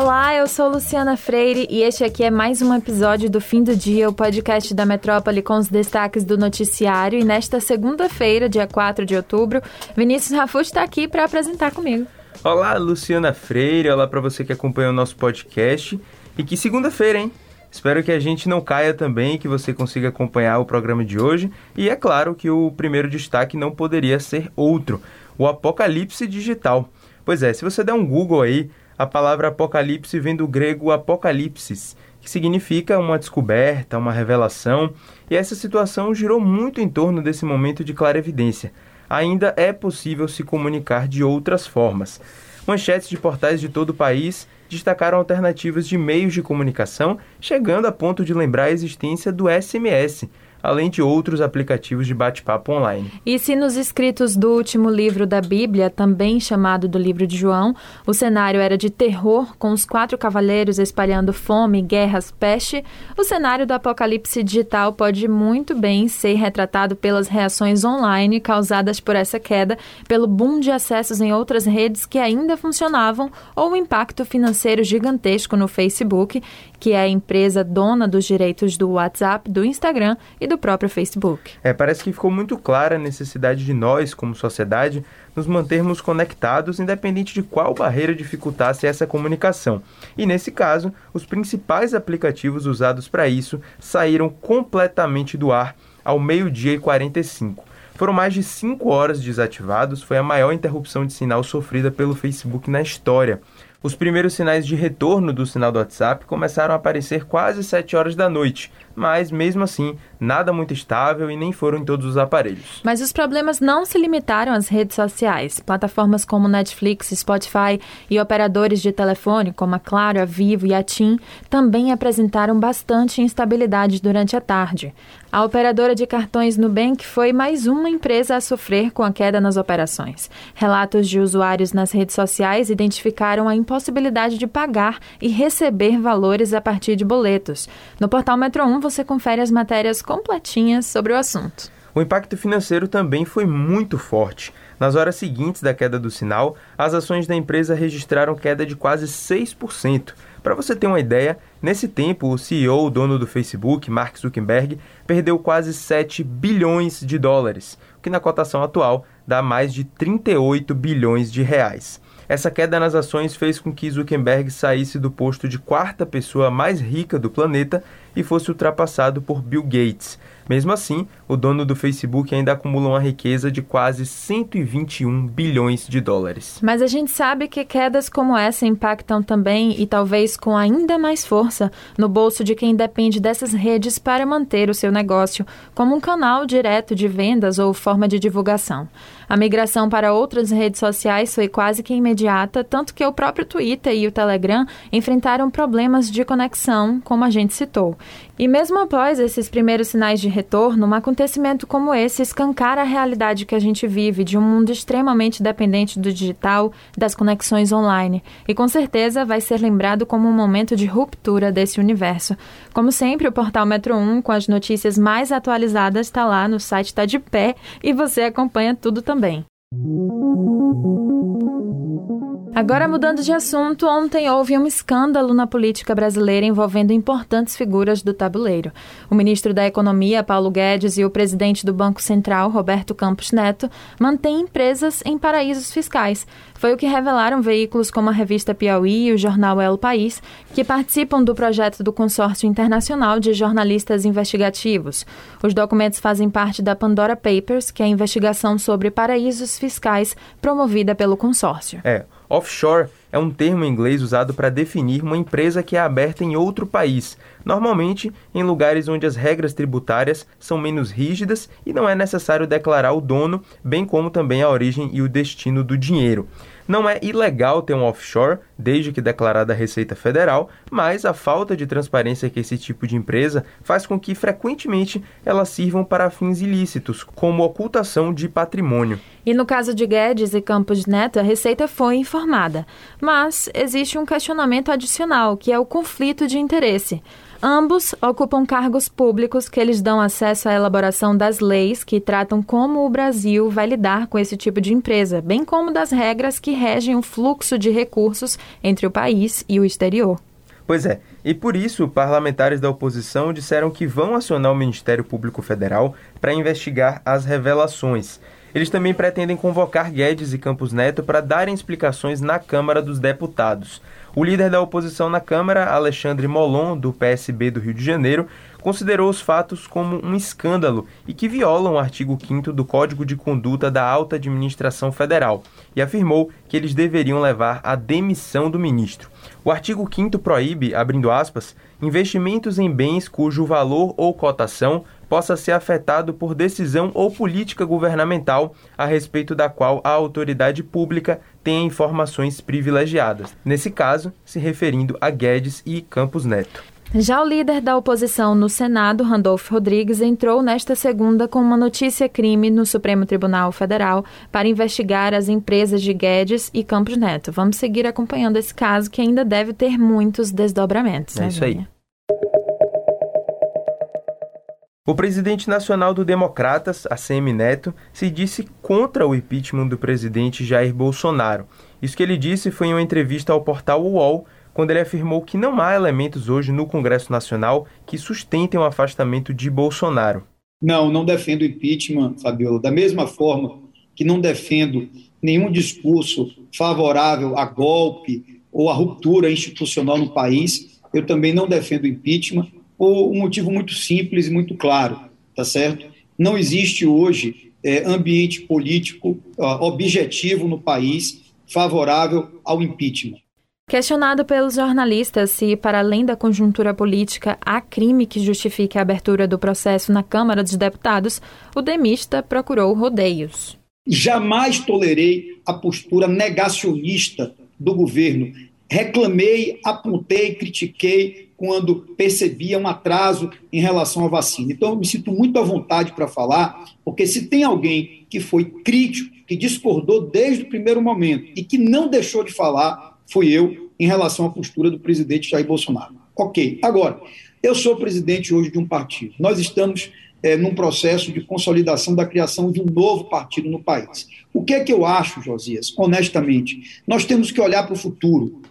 Olá, eu sou Luciana Freire e este aqui é mais um episódio do Fim do Dia, o podcast da Metrópole com os destaques do noticiário. E nesta segunda-feira, dia 4 de outubro, Vinícius Rafucci está aqui para apresentar comigo. Olá, Luciana Freire. Olá para você que acompanha o nosso podcast. E que segunda-feira, hein? Espero que a gente não caia também, que você consiga acompanhar o programa de hoje. E é claro que o primeiro destaque não poderia ser outro: o apocalipse digital. Pois é, se você der um Google aí, a palavra apocalipse vem do grego apocalipsis, que significa uma descoberta, uma revelação, e essa situação girou muito em torno desse momento de clara evidência. Ainda é possível se comunicar de outras formas. Manchetes de portais de todo o país destacaram alternativas de meios de comunicação, chegando a ponto de lembrar a existência do SMS, além de outros aplicativos de bate-papo online. E se nos escritos do último livro da Bíblia, também chamado do livro de João, o cenário era de terror, com os quatro cavaleiros espalhando fome, guerras, peste, o cenário do apocalipse digital pode muito bem ser retratado pelas reações online causadas por essa queda, pelo boom de acessos em outras redes que ainda funcionavam ou o impacto financeiro gigantesco no Facebook, que é a empresa dona dos direitos do WhatsApp, do Instagram e do próprio Facebook. É, parece que ficou muito clara a necessidade de nós, como sociedade, nos mantermos conectados, independente de qual barreira dificultasse essa comunicação. E nesse caso, os principais aplicativos usados para isso saíram completamente do ar ao meio-dia e 45. Foram mais de 5 horas desativados, foi a maior interrupção de sinal sofrida pelo Facebook na história. Os primeiros sinais de retorno do sinal do WhatsApp começaram a aparecer quase 7 horas da noite, mas mesmo assim, nada muito estável e nem foram em todos os aparelhos. Mas os problemas não se limitaram às redes sociais. Plataformas como Netflix, Spotify e operadores de telefone, como a Claro, a Vivo e a TIM, também apresentaram bastante instabilidade durante a tarde. A operadora de cartões Nubank foi mais uma empresa a sofrer com a queda nas operações. Relatos de usuários nas redes sociais identificaram a impossibilidade de pagar e receber valores a partir de boletos. No portal Metro 1 você confere as matérias completinhas sobre o assunto. O impacto financeiro também foi muito forte. Nas horas seguintes da queda do sinal, as ações da empresa registraram queda de quase 6%. Para você ter uma ideia, nesse tempo, o CEO, o dono do Facebook, Mark Zuckerberg, perdeu quase 7 bilhões de dólares, o que na cotação atual dá mais de 38 bilhões de reais. Essa queda nas ações fez com que Zuckerberg saísse do posto de quarta pessoa mais rica do planeta e fosse ultrapassado por Bill Gates. Mesmo assim, o dono do Facebook ainda acumula uma riqueza de quase 121 bilhões de dólares. Mas a gente sabe que quedas como essa impactam também, e talvez com ainda mais força, no bolso de quem depende dessas redes para manter o seu negócio, como um canal direto de vendas ou forma de divulgação. A migração para outras redes sociais foi quase que imediata, tanto que o próprio Twitter e o Telegram enfrentaram problemas de conexão, como a gente citou. E mesmo após esses primeiros sinais de retorno, um acontecimento como esse escancara a realidade que a gente vive de um mundo extremamente dependente do digital, das conexões online. E com certeza vai ser lembrado como um momento de ruptura desse universo. Como sempre, o portal Metro 1, com as notícias mais atualizadas, está lá no site Está de Pé e você acompanha tudo também. Agora, mudando de assunto, ontem houve um escândalo na política brasileira envolvendo importantes figuras do tabuleiro. O ministro da Economia, Paulo Guedes, e o presidente do Banco Central, Roberto Campos Neto, mantêm empresas em paraísos fiscais. Foi o que revelaram veículos como a revista Piauí e o jornal El País, que participam do projeto do Consórcio Internacional de Jornalistas Investigativos. Os documentos fazem parte da Pandora Papers, que é a investigação sobre paraísos fiscais promovida pelo consórcio. É. Offshore é um termo em inglês usado para definir uma empresa que é aberta em outro país, normalmente em lugares onde as regras tributárias são menos rígidas e não é necessário declarar o dono, bem como também a origem e o destino do dinheiro. Não é ilegal ter um offshore, desde que declarada a Receita Federal, mas a falta de transparência que esse tipo de empresa faz com que frequentemente elas sirvam para fins ilícitos, como ocultação de patrimônio. E no caso de Guedes e Campos Neto, a Receita foi informada. Mas existe um questionamento adicional, que é o conflito de interesse. Ambos ocupam cargos públicos que eles dão acesso à elaboração das leis que tratam como o Brasil vai lidar com esse tipo de empresa, bem como das regras que regem o fluxo de recursos entre o país e o exterior. Pois é, e por isso parlamentares da oposição disseram que vão acionar o Ministério Público Federal para investigar as revelações. Eles também pretendem convocar Guedes e Campos Neto para darem explicações na Câmara dos Deputados. O líder da oposição na Câmara, Alexandre Molon, do PSB do Rio de Janeiro, considerou os fatos como um escândalo e que violam o artigo 5 do Código de Conduta da Alta Administração Federal e afirmou que eles deveriam levar à demissão do ministro. O artigo 5 proíbe, abrindo aspas, investimentos em bens cujo valor ou cotação possa ser afetado por decisão ou política governamental a respeito da qual a autoridade pública tenha informações privilegiadas. Nesse caso, se referindo a Guedes e Campos Neto. Já o líder da oposição no Senado, Randolfo Rodrigues, entrou nesta segunda com uma notícia-crime no Supremo Tribunal Federal para investigar as empresas de Guedes e Campos Neto. Vamos seguir acompanhando esse caso que ainda deve ter muitos desdobramentos. É né, isso aí. O presidente nacional do Democratas, ACM Neto, se disse contra o impeachment do presidente Jair Bolsonaro. Isso que ele disse foi em uma entrevista ao portal UOL quando ele afirmou que não há elementos hoje no Congresso Nacional que sustentem o afastamento de Bolsonaro. Não, não defendo impeachment, Fabiola. Da mesma forma que não defendo nenhum discurso favorável a golpe ou a ruptura institucional no país, eu também não defendo impeachment por um motivo muito simples e muito claro, tá certo? Não existe hoje é, ambiente político uh, objetivo no país favorável ao impeachment. Questionado pelos jornalistas se, para além da conjuntura política, há crime que justifique a abertura do processo na Câmara dos Deputados, o demista procurou rodeios. Jamais tolerei a postura negacionista do governo. Reclamei, apontei, critiquei quando percebia um atraso em relação à vacina. Então, eu me sinto muito à vontade para falar, porque se tem alguém que foi crítico, que discordou desde o primeiro momento e que não deixou de falar, fui eu em relação à postura do presidente Jair Bolsonaro. Ok, agora, eu sou presidente hoje de um partido. Nós estamos é, num processo de consolidação da criação de um novo partido no país. O que é que eu acho, Josias? Honestamente, nós temos que olhar para o futuro.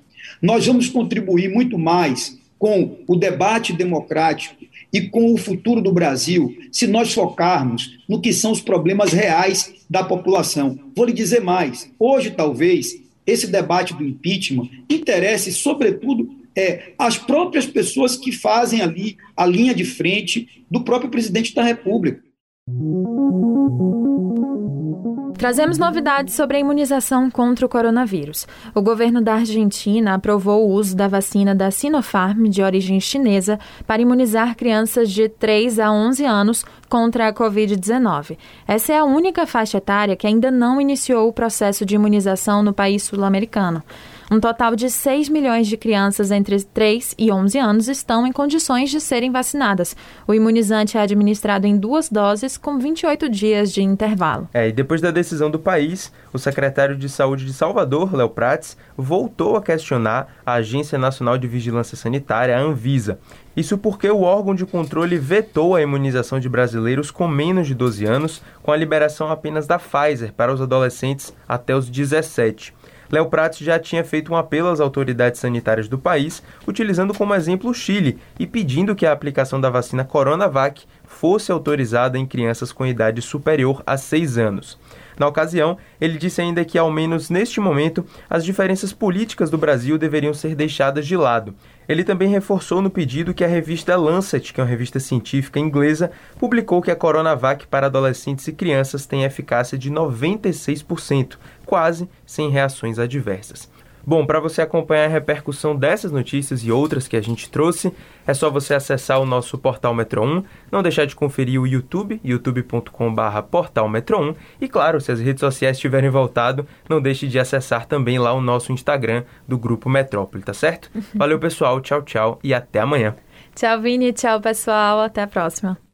Nós vamos contribuir muito mais com o debate democrático e com o futuro do Brasil se nós focarmos no que são os problemas reais da população. Vou lhe dizer mais: hoje, talvez, esse debate do impeachment interesse, sobretudo, é, as próprias pessoas que fazem ali a linha de frente do próprio presidente da República. Trazemos novidades sobre a imunização contra o coronavírus. O governo da Argentina aprovou o uso da vacina da Sinopharm, de origem chinesa, para imunizar crianças de 3 a 11 anos contra a Covid-19. Essa é a única faixa etária que ainda não iniciou o processo de imunização no país sul-americano. Um total de 6 milhões de crianças entre 3 e 11 anos estão em condições de serem vacinadas. O imunizante é administrado em duas doses, com 28 dias de intervalo. É, e depois da decisão do país, o secretário de Saúde de Salvador, Léo Prates, voltou a questionar a Agência Nacional de Vigilância Sanitária, a Anvisa. Isso porque o órgão de controle vetou a imunização de brasileiros com menos de 12 anos, com a liberação apenas da Pfizer para os adolescentes até os 17. Léo Prates já tinha feito um apelo às autoridades sanitárias do país, utilizando como exemplo o Chile e pedindo que a aplicação da vacina Coronavac fosse autorizada em crianças com idade superior a 6 anos. Na ocasião, ele disse ainda que, ao menos neste momento, as diferenças políticas do Brasil deveriam ser deixadas de lado. Ele também reforçou no pedido que a revista Lancet, que é uma revista científica inglesa, publicou que a Coronavac para adolescentes e crianças tem eficácia de 96%, quase sem reações adversas. Bom, para você acompanhar a repercussão dessas notícias e outras que a gente trouxe, é só você acessar o nosso portal Metro 1, não deixar de conferir o YouTube, youtube.com.br portal Metro 1, e claro, se as redes sociais tiverem voltado, não deixe de acessar também lá o nosso Instagram do Grupo Metrópole, tá certo? Valeu pessoal, tchau, tchau e até amanhã. Tchau Vini, tchau pessoal, até a próxima.